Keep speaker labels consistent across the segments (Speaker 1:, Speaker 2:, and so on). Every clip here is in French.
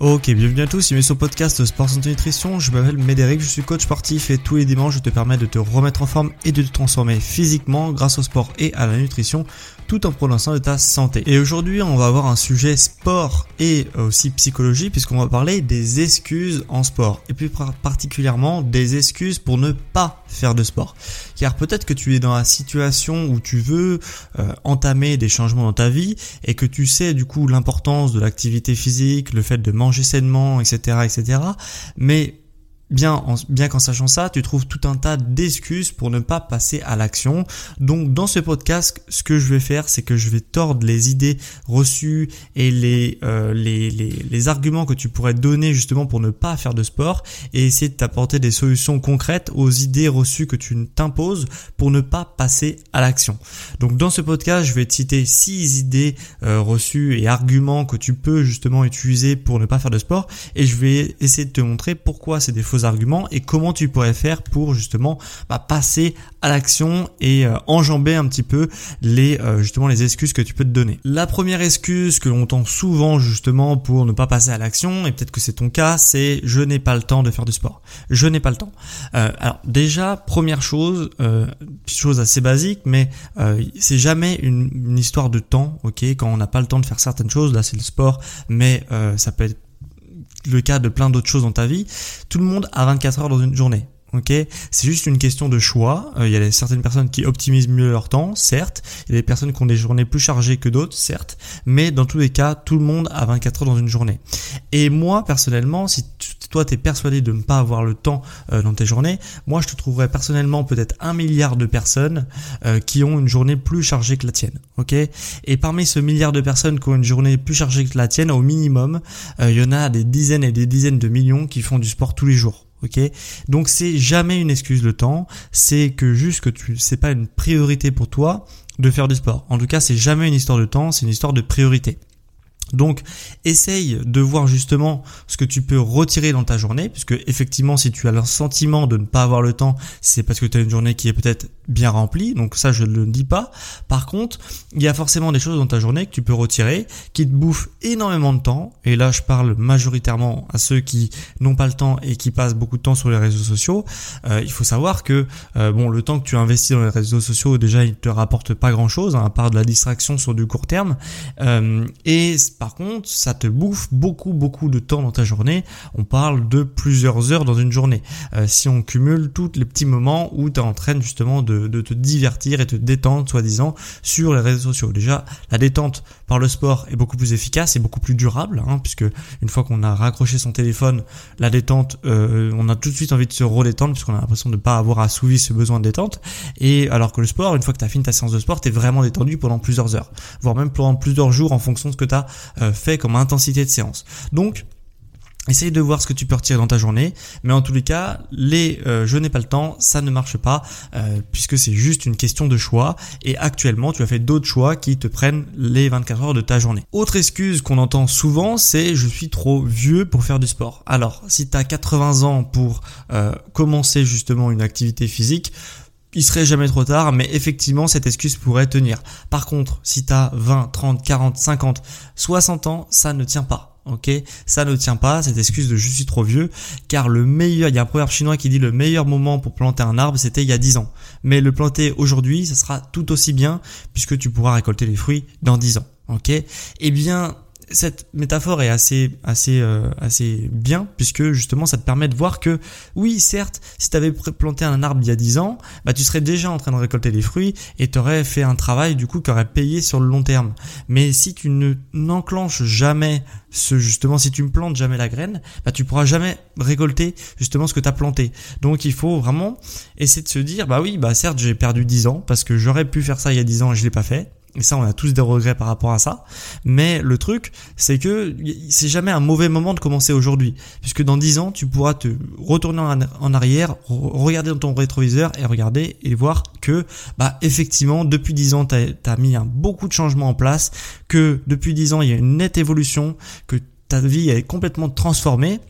Speaker 1: Ok, bienvenue à tous, bienvenue sur podcast Sport Santé Nutrition. Je m'appelle Médéric, je suis coach sportif et tous les dimanches je te permets de te remettre en forme et de te transformer physiquement grâce au sport et à la nutrition tout en prononçant de ta santé. Et aujourd'hui, on va avoir un sujet sport et aussi psychologie puisqu'on va parler des excuses en sport et plus particulièrement des excuses pour ne pas faire de sport. Car peut-être que tu es dans la situation où tu veux euh, entamer des changements dans ta vie et que tu sais du coup l'importance de l'activité physique, le fait de manger sainement, etc., etc. Mais bien, en, bien qu'en sachant ça, tu trouves tout un tas d'excuses pour ne pas passer à l'action. Donc dans ce podcast, ce que je vais faire, c'est que je vais tordre les idées reçues et les, euh, les, les, les, arguments que tu pourrais donner justement pour ne pas faire de sport et essayer de t'apporter des solutions concrètes aux idées reçues que tu t'imposes pour ne pas passer à l'action. Donc dans ce podcast, je vais te citer six idées euh, reçues et arguments que tu peux justement utiliser pour ne pas faire de sport et je vais essayer de te montrer pourquoi c'est des fausses arguments et comment tu pourrais faire pour justement bah, passer à l'action et euh, enjamber un petit peu les euh, justement les excuses que tu peux te donner. La première excuse que l'on entend souvent justement pour ne pas passer à l'action et peut-être que c'est ton cas, c'est je n'ai pas le temps de faire du sport. Je n'ai pas le temps. Euh, alors déjà première chose, chose assez basique, mais c'est jamais une, une, histoire de temps, ok? Quand on n'a pas le temps de faire certaines choses, là c'est le sport, mais ça peut être le cas de plein d'autres choses dans ta vie, tout le monde a 24 heures dans une journée. Ok, c'est juste une question de choix. Euh, il y a certaines personnes qui optimisent mieux leur temps, certes. Il y a des personnes qui ont des journées plus chargées que d'autres, certes. Mais dans tous les cas, tout le monde a 24 heures dans une journée. Et moi, personnellement, si toi t'es persuadé de ne pas avoir le temps euh, dans tes journées, moi je te trouverais personnellement peut-être un milliard de personnes euh, qui ont une journée plus chargée que la tienne. Ok Et parmi ce milliard de personnes qui ont une journée plus chargée que la tienne, au minimum, il y en a des dizaines et des dizaines de millions qui font du sport tous les jours. Ok, donc c'est jamais une excuse le temps, c'est que juste que tu c'est pas une priorité pour toi de faire du sport. En tout cas, c'est jamais une histoire de temps, c'est une histoire de priorité. Donc, essaye de voir justement ce que tu peux retirer dans ta journée, puisque effectivement, si tu as le sentiment de ne pas avoir le temps, c'est parce que tu as une journée qui est peut-être bien remplie, donc ça je ne le dis pas. Par contre, il y a forcément des choses dans ta journée que tu peux retirer, qui te bouffent énormément de temps, et là je parle majoritairement à ceux qui n'ont pas le temps et qui passent beaucoup de temps sur les réseaux sociaux. Euh, il faut savoir que euh, bon, le temps que tu investis dans les réseaux sociaux, déjà il te rapporte pas grand-chose, hein, à part de la distraction sur du court terme, euh, et par contre, ça te bouffe beaucoup, beaucoup de temps dans ta journée. On parle de plusieurs heures dans une journée. Euh, si on cumule tous les petits moments où tu es en train justement de, te divertir et te détendre, soi-disant, sur les réseaux sociaux. Déjà, la détente par le sport est beaucoup plus efficace et beaucoup plus durable, hein, puisque une fois qu'on a raccroché son téléphone, la détente, euh, on a tout de suite envie de se redétendre, puisqu'on a l'impression de ne pas avoir assouvi ce besoin de détente. Et alors que le sport, une fois que tu as fini ta séance de sport, tu es vraiment détendu pendant plusieurs heures, voire même pendant plusieurs jours en fonction de ce que tu as fait comme intensité de séance. Donc Essaye de voir ce que tu peux retirer dans ta journée, mais en tous les cas, les euh, je n'ai pas le temps, ça ne marche pas, euh, puisque c'est juste une question de choix, et actuellement tu as fait d'autres choix qui te prennent les 24 heures de ta journée. Autre excuse qu'on entend souvent, c'est je suis trop vieux pour faire du sport. Alors, si tu as 80 ans pour commencer justement une activité physique, il serait jamais trop tard, mais effectivement, cette excuse pourrait tenir. Par contre, si tu as 20, 30, 40, 50, 60 ans, ça ne tient pas. ok? Ça ne tient pas, cette excuse de je suis trop vieux, car le meilleur, il y a un proverbe chinois qui dit le meilleur moment pour planter un arbre, c'était il y a 10 ans. Mais le planter aujourd'hui, ça sera tout aussi bien, puisque tu pourras récolter les fruits dans 10 ans, ok? Eh bien, cette métaphore est assez assez euh, assez bien puisque justement ça te permet de voir que oui certes si tu avais planté un arbre il y a 10 ans bah tu serais déjà en train de récolter les fruits et tu aurais fait un travail du coup qui aurait payé sur le long terme. Mais si tu ne n'enclenches jamais ce justement si tu ne plantes jamais la graine bah tu pourras jamais récolter justement ce que tu as planté. Donc il faut vraiment essayer de se dire bah oui bah certes j'ai perdu 10 ans parce que j'aurais pu faire ça il y a 10 ans et je l'ai pas fait et ça, on a tous des regrets par rapport à ça. Mais le truc, c'est que c'est jamais un mauvais moment de commencer aujourd'hui. Puisque dans 10 ans, tu pourras te retourner en arrière, regarder dans ton rétroviseur et regarder et voir que, bah, effectivement, depuis 10 ans, tu as, mis un, beaucoup de changements en place, que depuis 10 ans, il y a une nette évolution, que ta vie est complètement transformée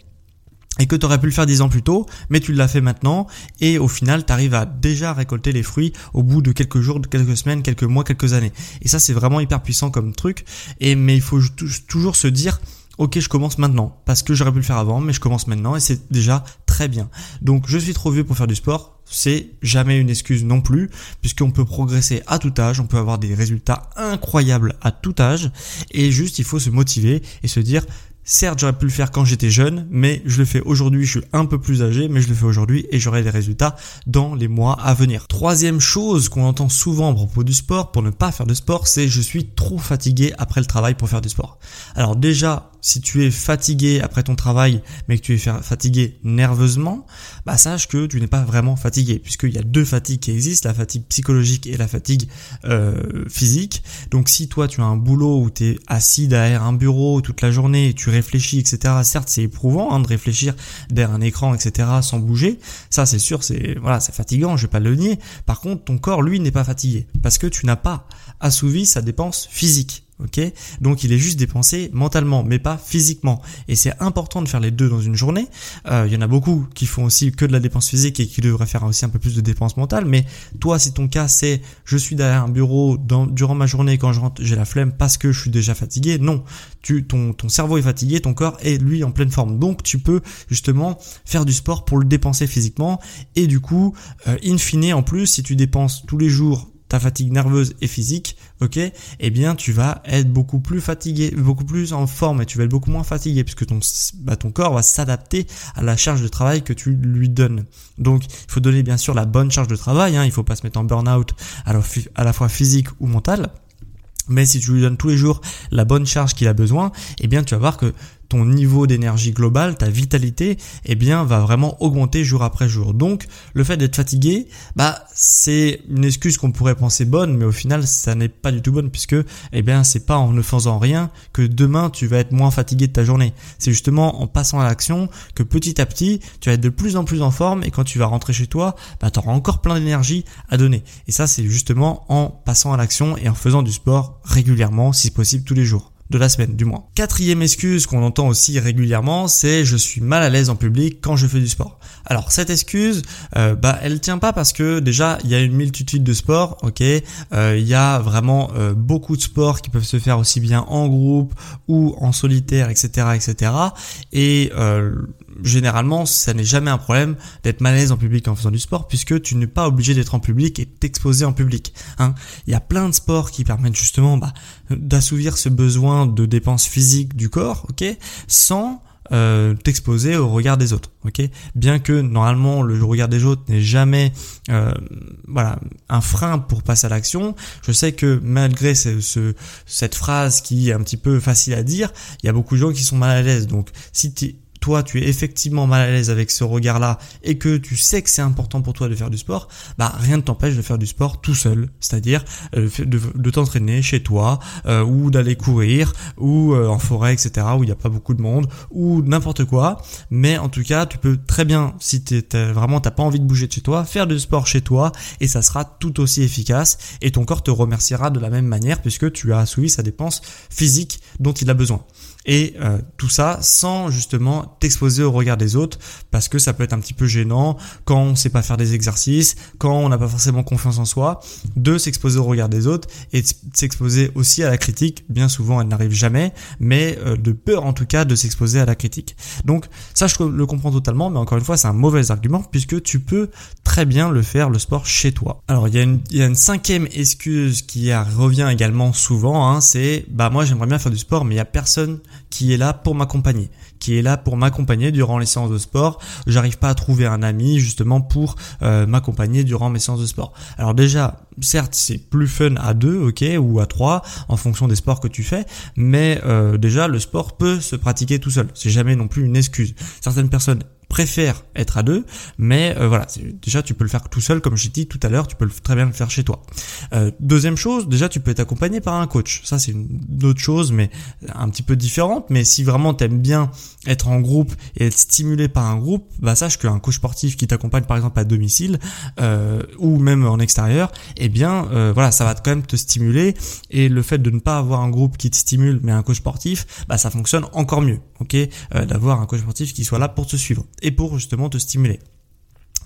Speaker 1: et que tu aurais pu le faire dix ans plus tôt, mais tu l'as fait maintenant, et au final, tu arrives à déjà récolter les fruits au bout de quelques jours, de quelques semaines, quelques mois, quelques années. Et ça, c'est vraiment hyper puissant comme truc, et mais il faut toujours se dire, ok, je commence maintenant, parce que j'aurais pu le faire avant, mais je commence maintenant, et c'est déjà très bien. Donc, je suis trop vieux pour faire du sport, c'est jamais une excuse non plus, puisqu'on peut progresser à tout âge, on peut avoir des résultats incroyables à tout âge, et juste, il faut se motiver et se dire, Certes, j'aurais pu le faire quand j'étais jeune, mais je le fais aujourd'hui, je suis un peu plus âgé, mais je le fais aujourd'hui et j'aurai des résultats dans les mois à venir. Troisième chose qu'on entend souvent à propos du sport pour ne pas faire de sport, c'est je suis trop fatigué après le travail pour faire du sport. Alors déjà, si tu es fatigué après ton travail, mais que tu es fatigué nerveusement, bah sache que tu n'es pas vraiment fatigué, puisqu'il y a deux fatigues qui existent, la fatigue psychologique et la fatigue euh, physique. Donc si toi tu as un boulot où tu es assis derrière un bureau toute la journée, et tu réfléchis, etc. Certes c'est éprouvant hein, de réfléchir derrière un écran, etc. sans bouger. Ça c'est sûr, c'est voilà, c'est fatigant, je vais pas le nier. Par contre, ton corps lui n'est pas fatigué parce que tu n'as pas assouvi sa dépense physique Donc il est juste dépensé mentalement, mais pas physiquement. Et c'est important de faire les deux dans une journée. Euh, il y en a beaucoup qui font aussi que de la dépense physique et qui devraient faire aussi un peu plus de dépenses mentales. Mais toi, si ton cas c'est je suis derrière un bureau dans, durant ma journée quand je rentre, j'ai la flemme parce que je suis déjà fatigué. Non, ton cerveau est fatigué, ton corps est lui en pleine forme. Donc tu peux justement faire du sport pour le dépenser physiquement. Et du coup, euh, in fine, en plus, si tu dépenses tous les jours ta fatigue nerveuse et physique, ok, eh bien tu vas être beaucoup plus fatigué, beaucoup plus en forme et tu vas être beaucoup moins fatigué puisque ton, bah, ton corps va s'adapter à la charge de travail que tu lui donnes. Donc il faut donner bien sûr la bonne charge de travail, hein, il faut pas se mettre en burn-out à la fois physique ou mental. Mais si tu lui donnes tous les jours la bonne charge qu'il a besoin, eh bien tu vas voir que ton niveau d'énergie globale, ta vitalité, eh bien, va vraiment augmenter jour après jour. Donc, le fait d'être fatigué, bah, c'est une excuse qu'on pourrait penser bonne, mais au final, ça n'est pas du tout bonne puisque, eh bien, c'est pas en ne faisant rien que demain tu vas être moins fatigué de ta journée. C'est justement en passant à l'action que petit à petit, tu vas être de plus en plus en forme et quand tu vas rentrer chez toi, bah, tu auras encore plein d'énergie à donner. Et ça, c'est justement en passant à l'action et en faisant du sport régulièrement, si possible tous les jours de la semaine du moins. Quatrième excuse qu'on entend aussi régulièrement, c'est je suis mal à l'aise en public quand je fais du sport. Alors cette excuse, euh, bah elle tient pas parce que déjà il y a une multitude de sports, ok, euh, il y a vraiment euh, beaucoup de sports qui peuvent se faire aussi bien en groupe ou en solitaire, etc., etc. Et généralement, ça n'est jamais un problème d'être mal à l'aise en public en faisant du sport, puisque tu n'es pas obligé d'être en public et t'exposer en public. Hein. Il y a plein de sports qui permettent justement bah, d'assouvir ce besoin de dépenses physiques du corps, ok, sans euh, t'exposer au regard des autres. Ok, bien que normalement le regard des autres n'est jamais euh, voilà un frein pour passer à l'action. Je sais que malgré ce, cette phrase qui est un petit peu facile à dire, il y a beaucoup de gens qui sont mal à l'aise. Donc si tu toi tu es effectivement mal à l'aise avec ce regard-là et que tu sais que c'est important pour toi de faire du sport, bah rien ne t'empêche de faire du sport tout seul, c'est-à-dire euh, de, t'entraîner chez toi euh, ou d'aller courir ou euh, en forêt, etc. où il n'y a pas beaucoup de monde ou n'importe quoi. Mais en tout cas, tu peux très bien, si t'es, vraiment t'as pas envie de bouger de chez toi, faire du sport chez toi et ça sera tout aussi efficace et ton corps te remerciera de la même manière puisque tu as assouvi sa dépense physique dont il a besoin. Et euh, tout ça sans justement t'exposer au regard des autres, parce que ça peut être un petit peu gênant quand on sait pas faire des exercices, quand on n'a pas forcément confiance en soi, de s'exposer au regard des autres et de s'exposer aussi à la critique. Bien souvent, elle n'arrive jamais, mais euh, de peur en tout cas de s'exposer à la critique. Donc ça, je le comprends totalement, mais encore une fois, c'est un mauvais argument puisque tu peux très bien le faire le sport chez toi. Alors il y a une, cinquième excuse qui revient également souvent, hein, c'est bah moi j'aimerais bien faire du sport, mais il y a personne qui est là pour m'accompagner, qui est là pour m'accompagner durant les séances de sport. J'arrive pas à trouver un ami justement pour euh, m'accompagner durant mes séances de sport. Alors déjà, certes, c'est plus fun à deux, ok, ou à trois, en fonction des sports que tu fais, mais euh, déjà le sport peut se pratiquer tout seul. C'est jamais non plus une excuse. Certaines personnes préfère être à deux, mais euh, voilà, déjà tu peux le faire tout seul, comme j'ai dit tout à l'heure, tu peux très bien le faire chez toi. Euh, deuxième chose, déjà tu peux être accompagné par un coach. Ça c'est une autre chose, mais un petit peu différente. Mais si vraiment t'aimes bien être en groupe et être stimulé par un groupe, bah sache qu'un coach sportif qui t'accompagne par exemple à domicile euh, ou même en extérieur, eh bien voilà, ça va quand même te stimuler. Et le fait de ne pas avoir un groupe qui te stimule, mais un coach sportif, bah ça fonctionne encore mieux. Ok, d'avoir un coach sportif qui soit là pour te suivre et pour justement te stimuler.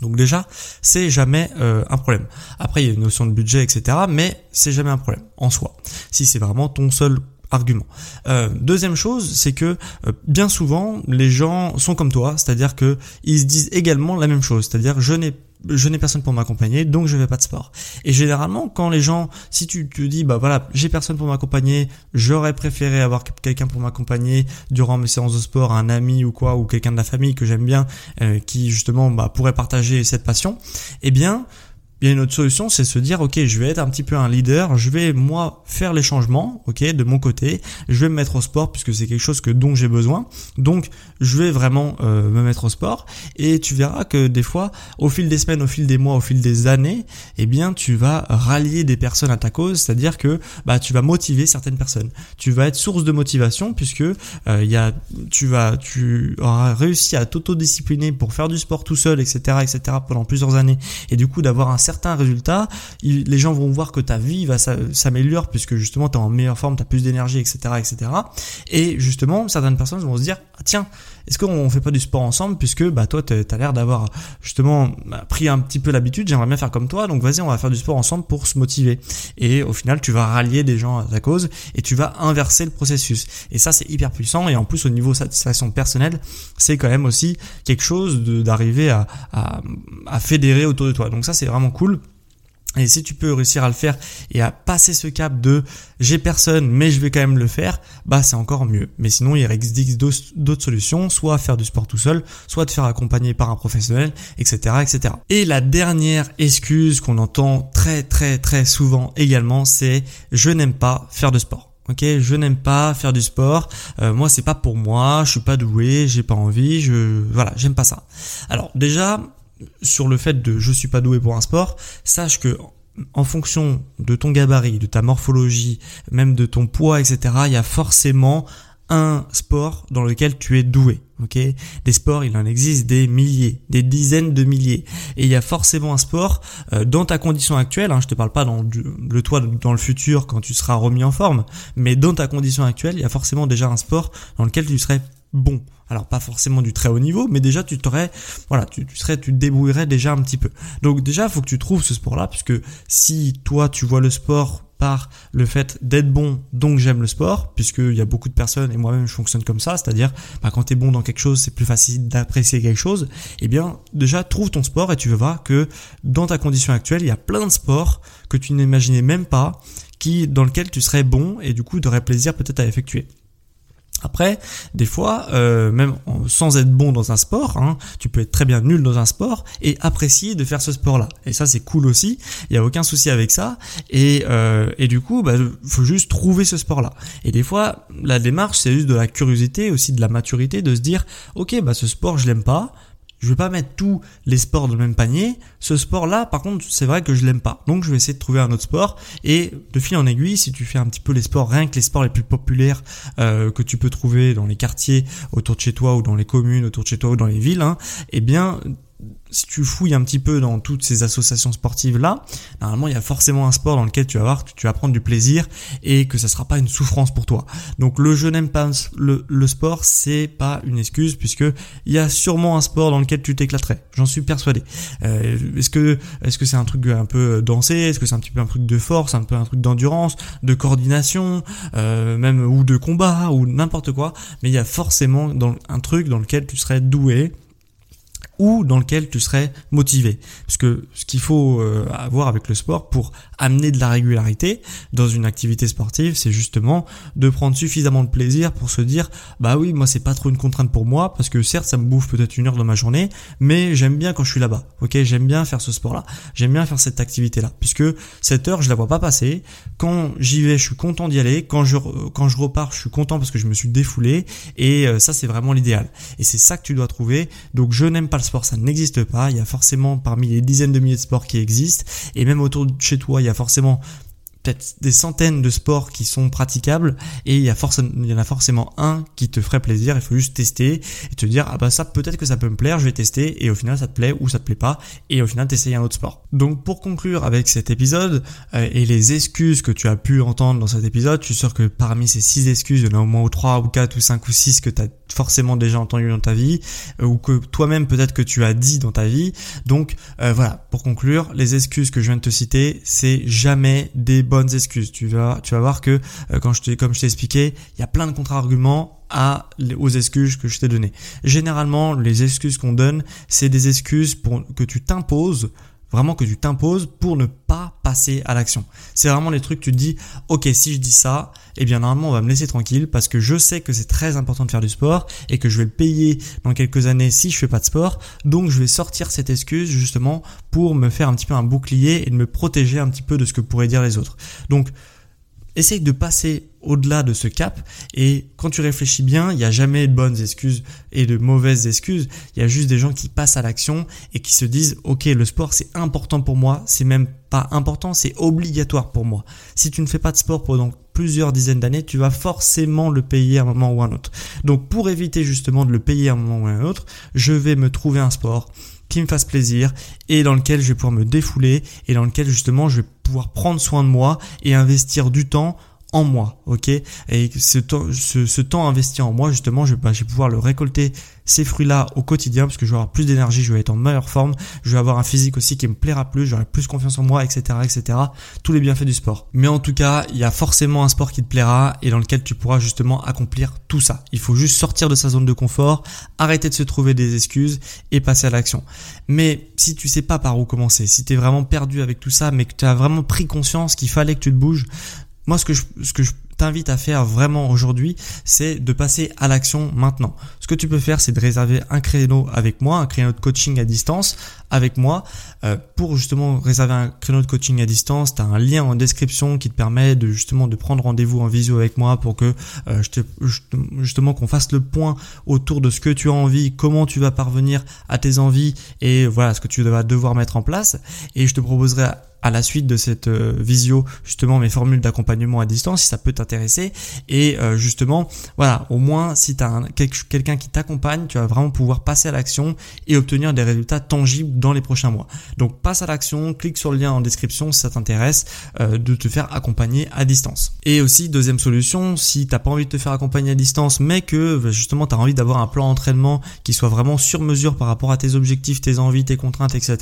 Speaker 1: Donc déjà, c'est jamais euh, un problème. Après, il y a une notion de budget, etc. Mais c'est jamais un problème en soi. Si c'est vraiment ton seul argument. Euh, deuxième chose, c'est que euh, bien souvent, les gens sont comme toi, c'est-à-dire que ils se disent également la même chose, c'est-à-dire je n'ai je n'ai personne pour m'accompagner, donc je vais pas de sport. Et généralement, quand les gens, si tu te dis, bah voilà, j'ai personne pour m'accompagner, j'aurais préféré avoir quelqu'un pour m'accompagner durant mes séances de sport, un ami ou quoi, ou quelqu'un de la famille que j'aime bien, euh, qui justement bah, pourrait partager cette passion, eh bien, il y a une autre solution, c'est se dire, ok, je vais être un petit peu un leader, je vais moi faire les changements, ok, de mon côté, je vais me mettre au sport puisque c'est quelque chose que dont j'ai besoin, donc je vais vraiment euh, me mettre au sport et tu verras que des fois, au fil des semaines, au fil des mois, au fil des années, eh bien, tu vas rallier des personnes à ta cause, c'est-à-dire que bah tu vas motiver certaines personnes, tu vas être source de motivation puisque euh, il y a, tu vas, tu auras réussi à t'autodiscipliner pour faire du sport tout seul, etc., etc. pendant plusieurs années et du coup d'avoir un certain certains résultats, les gens vont voir que ta vie va s'améliorer puisque justement tu es en meilleure forme, tu as plus d'énergie, etc., etc. Et justement, certaines personnes vont se dire, ah, tiens, est-ce qu'on fait pas du sport ensemble puisque bah toi tu as l'air d'avoir justement bah, pris un petit peu l'habitude, j'aimerais bien faire comme toi, donc vas-y on va faire du sport ensemble pour se motiver. Et au final tu vas rallier des gens à ta cause et tu vas inverser le processus. Et ça c'est hyper puissant et en plus au niveau satisfaction personnelle c'est quand même aussi quelque chose d'arriver à, à, à fédérer autour de toi. Donc ça c'est vraiment cool. Et si tu peux réussir à le faire et à passer ce cap de j'ai personne mais je vais quand même le faire, bah c'est encore mieux. Mais sinon il existe d'autres solutions, soit faire du sport tout seul, soit te faire accompagner par un professionnel, etc., etc. Et la dernière excuse qu'on entend très très très souvent également, c'est je n'aime pas faire de sport. Ok, je n'aime pas faire du sport. Euh, moi, c'est pas pour moi. Je suis pas doué. J'ai pas envie. Je voilà, j'aime pas ça. Alors déjà, sur le fait de je suis pas doué pour un sport, sache que en fonction de ton gabarit, de ta morphologie, même de ton poids, etc., il y a forcément un sport dans lequel tu es doué. Ok, des sports, il en existe des milliers, des dizaines de milliers, et il y a forcément un sport euh, dans ta condition actuelle. Hein, je te parle pas dans toi dans le futur quand tu seras remis en forme, mais dans ta condition actuelle, il y a forcément déjà un sport dans lequel tu serais bon. Alors pas forcément du très haut niveau, mais déjà tu t'aurais, voilà, tu, serais, tu te débrouillerais déjà un petit peu. Donc déjà, faut que tu trouves ce sport-là, puisque si toi tu vois le sport par le fait d'être bon, donc j'aime le sport, puisqu'il y a beaucoup de personnes, et moi-même je fonctionne comme ça, c'est-à-dire bah, quand tu es bon dans quelque chose, c'est plus facile d'apprécier quelque chose, eh bien déjà trouve ton sport et tu verras que dans ta condition actuelle, il y a plein de sports que tu n'imaginais même pas, qui dans lequel tu serais bon et du coup tu aurais plaisir peut-être à effectuer. Après, des fois, euh, même sans être bon dans un sport, hein, tu peux être très bien nul dans un sport et apprécier de faire ce sport-là. Et ça, c'est cool aussi. Il y a aucun souci avec ça. Et, euh, et du coup, bah, faut juste trouver ce sport-là. Et des fois, la démarche, c'est juste de la curiosité, aussi de la maturité, de se dire, ok, bah ce sport, je l'aime pas je vais pas mettre tous les sports dans le même panier. Ce sport-là, par contre, c'est vrai que je l'aime pas. Donc, je vais essayer de trouver un autre sport. Et de fil en aiguille, si tu fais un petit peu les sports, rien que les sports les plus populaires euh, que tu peux trouver dans les quartiers autour de chez toi ou dans les communes autour de chez toi ou dans les villes, hein, eh bien, si tu fouilles un petit peu dans toutes ces associations sportives là, normalement il y a forcément un sport dans lequel tu vas voir que tu vas prendre du plaisir et que ça sera pas une souffrance pour toi. Donc le je n'aime pas le, sport, c'est pas une excuse puisque il y a sûrement un sport dans lequel tu t'éclaterais. J'en suis persuadé. Euh, est-ce que est-ce que c'est un truc un peu dansé? Est-ce que c'est un petit peu un truc de force, un peu un truc d'endurance, de coordination, euh, même ou de combat ou n'importe quoi? Mais il y a forcément un truc dans lequel tu serais doué ou dans lequel tu serais motivé. Parce que ce qu'il faut euh, avoir avec le sport pour amener de la régularité dans une activité sportive, c'est justement de prendre suffisamment de plaisir pour se dire bah oui, moi c'est pas trop une contrainte pour moi parce que certes ça me bouffe peut-être une heure dans ma journée, mais j'aime bien quand je suis là-bas. OK, j'aime bien faire ce sport-là. J'aime bien faire cette activité-là puisque cette heure, je la vois pas passer. Quand j'y vais, je suis content d'y aller. Quand je quand je repars, je suis content parce que je me suis défoulé et euh, ça c'est vraiment l'idéal. Et c'est ça que tu dois trouver. Donc je n'aime pas le sport, ça n'existe pas. Il y a forcément parmi les dizaines de milliers de sports qui existent et même autour de chez toi, il y a forcément peut-être des centaines de sports qui sont praticables et il y, a il y en a forcément un qui te ferait plaisir. Il faut juste tester et te dire ah bah ça peut-être que ça peut me plaire, je vais tester et au final ça te plaît ou ça te plaît pas et au final t'essayes un autre sport. Donc pour conclure avec cet épisode euh, et les excuses que tu as pu entendre dans cet épisode, je suis sûr que parmi ces six excuses, il y en a au moins ou trois ou quatre ou cinq ou six que tu as forcément déjà entendu dans ta vie euh, ou que toi-même peut-être que tu as dit dans ta vie. Donc euh, voilà, pour conclure, les excuses que je viens de te citer, c'est jamais des bonnes excuses. Tu vas, tu vas voir que euh, quand je t'ai, comme je t'ai expliqué, il y a plein de contre-arguments à, aux excuses que je t'ai données. Généralement, les excuses qu'on donne, c'est des excuses pour que tu t'imposes vraiment que tu t'imposes pour ne pas passer à l'action. C'est vraiment les trucs tu te dis, ok, si je dis ça, eh bien normalement on va me laisser tranquille parce que je sais que c'est très important de faire du sport et que je vais le payer dans quelques années si je fais pas de sport. Donc je vais sortir cette excuse justement pour me faire un petit peu un bouclier et de me protéger un petit peu de ce que pourraient dire les autres. Donc essaye de passer au-delà de ce cap et quand tu réfléchis bien, il n'y a jamais de bonnes excuses et de mauvaises excuses, il y a juste des gens qui passent à l'action et qui se disent OK, le sport c'est important pour moi, c'est même pas important, c'est obligatoire pour moi. Si tu ne fais pas de sport pendant plusieurs dizaines d'années, tu vas forcément le payer à un moment ou à un autre. Donc pour éviter justement de le payer à un moment ou à un autre, je vais me trouver un sport qui me fasse plaisir et dans lequel je vais pouvoir me défouler et dans lequel justement je vais pouvoir prendre soin de moi et investir du temps en moi, ok? Et ce temps, ce, temps investi en moi, justement, je, bah, je vais pouvoir le récolter ces fruits-là au quotidien parce que je vais avoir plus d'énergie, je vais être en meilleure forme, je vais avoir un physique aussi qui me plaira plus, j'aurai plus confiance en moi, etc., etc. Tous les bienfaits du sport. Mais en tout cas, il y a forcément un sport qui te plaira et dans lequel tu pourras justement accomplir tout ça. Il faut juste sortir de sa zone de confort, arrêter de se trouver des excuses et passer à l'action. Mais si tu sais pas par où commencer, si tu es vraiment perdu avec tout ça, mais que tu as vraiment pris conscience qu'il fallait que tu te bouges, moi ce que je, ce que je t'invite à faire vraiment aujourd'hui, c'est de passer à l'action maintenant. Ce que tu peux faire, c'est de réserver un créneau avec moi, un créneau de coaching à distance avec moi. Euh, pour justement réserver un créneau de coaching à distance, tu as un lien en description qui te permet de justement de prendre rendez-vous en visio avec moi pour que euh, je te, justement qu'on fasse le point autour de ce que tu as envie, comment tu vas parvenir à tes envies et voilà ce que tu vas devoir mettre en place. Et je te proposerai à la suite de cette euh, visio justement mes formules d'accompagnement à distance si ça peut t'intéresser et justement voilà au moins si tu as quelqu'un qui t'accompagne tu vas vraiment pouvoir passer à l'action et obtenir des résultats tangibles dans les prochains mois donc passe à l'action clique sur le lien en description si ça t'intéresse euh, de te faire accompagner à distance et aussi deuxième solution si t'as pas envie de te faire accompagner à distance mais que bah, justement tu as envie d'avoir un plan d'entraînement qui soit vraiment sur mesure par rapport à tes objectifs tes envies tes contraintes etc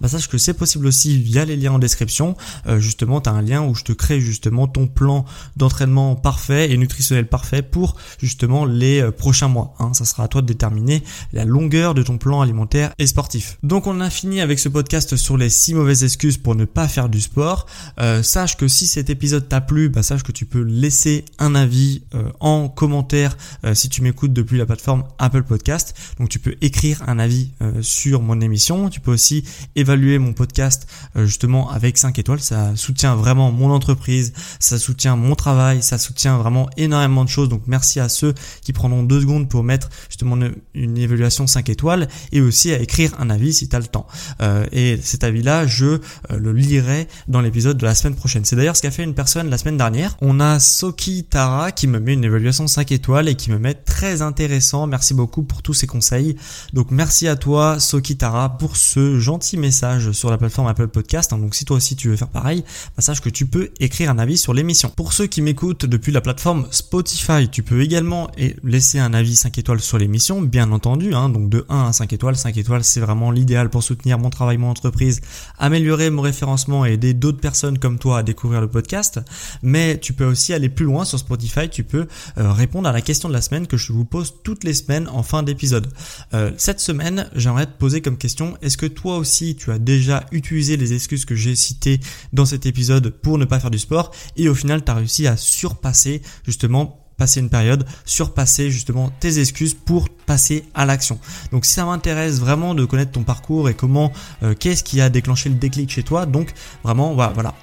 Speaker 1: bah sache que c'est possible aussi via les liens description, euh, justement, tu as un lien où je te crée justement ton plan d'entraînement parfait et nutritionnel parfait pour justement les euh, prochains mois. Hein. Ça sera à toi de déterminer la longueur de ton plan alimentaire et sportif. Donc on a fini avec ce podcast sur les 6 mauvaises excuses pour ne pas faire du sport. Euh, sache que si cet épisode t'a plu, bah, sache que tu peux laisser un avis en commentaire si tu m'écoutes depuis la plateforme Apple Podcast. Donc tu peux écrire un avis sur mon émission. Tu peux aussi évaluer mon podcast justement avec 5 étoiles. Ça soutient vraiment mon entreprise, ça soutient mon travail, ça soutient vraiment énormément de choses. Donc merci à ceux qui prendront deux secondes pour mettre justement une, évaluation 5 étoiles et aussi à écrire un avis si tu le temps. Euh, et cet avis-là, je euh, le lirai dans l'épisode de la semaine prochaine. C'est d'ailleurs ce qu'a fait une personne la semaine dernière. On a Soki Tara qui me met une évaluation 5 étoiles et qui me met très intéressant. Merci beaucoup pour tous ces conseils. Donc merci à toi Soki Tara pour ce gentil message sur la plateforme Apple Podcast. Donc si toi aussi tu veux faire pareil, bah, sache que tu peux écrire un avis sur l'émission. Pour ceux qui m'écoutent depuis la plateforme Spotify, tu peux également laisser un avis 5 étoiles sur l'émission, bien entendu. Hein, donc de 1 à 5 étoiles. 5 étoiles c'est vraiment l'idéal pour soutenir mon travail, mon entreprise, améliorer mon référencement et aider d'autres personnes comme toi à découvrir le podcast. Mais tu peux aussi aller plus loin sur Spotify, tu peux euh, répondre à la question de la semaine que je vous pose toutes les semaines en fin d'épisode. Euh, cette semaine, j'aimerais te poser comme question, est-ce que toi aussi tu as déjà utilisé les excuses que j'ai citées dans cet épisode pour ne pas faire du sport et au final tu as réussi à surpasser justement passer une période, surpasser justement tes excuses pour passer à l'action. Donc si ça m'intéresse vraiment de connaître ton parcours et comment, euh, qu'est-ce qui a déclenché le déclic chez toi, donc vraiment voilà, voilà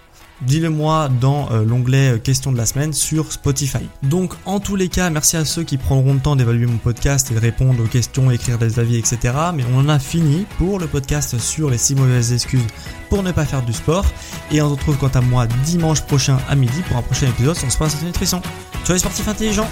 Speaker 1: Dis-le moi dans euh, l'onglet euh, questions de la semaine sur Spotify. Donc en tous les cas, merci à ceux qui prendront le temps d'évaluer mon podcast et de répondre aux questions, écrire des avis, etc. Mais on en a fini pour le podcast sur les 6 mauvaises excuses pour ne pas faire du sport. Et on se retrouve quant à moi dimanche prochain à midi pour un prochain épisode sur Sport Nutrition. Les sportifs intelligents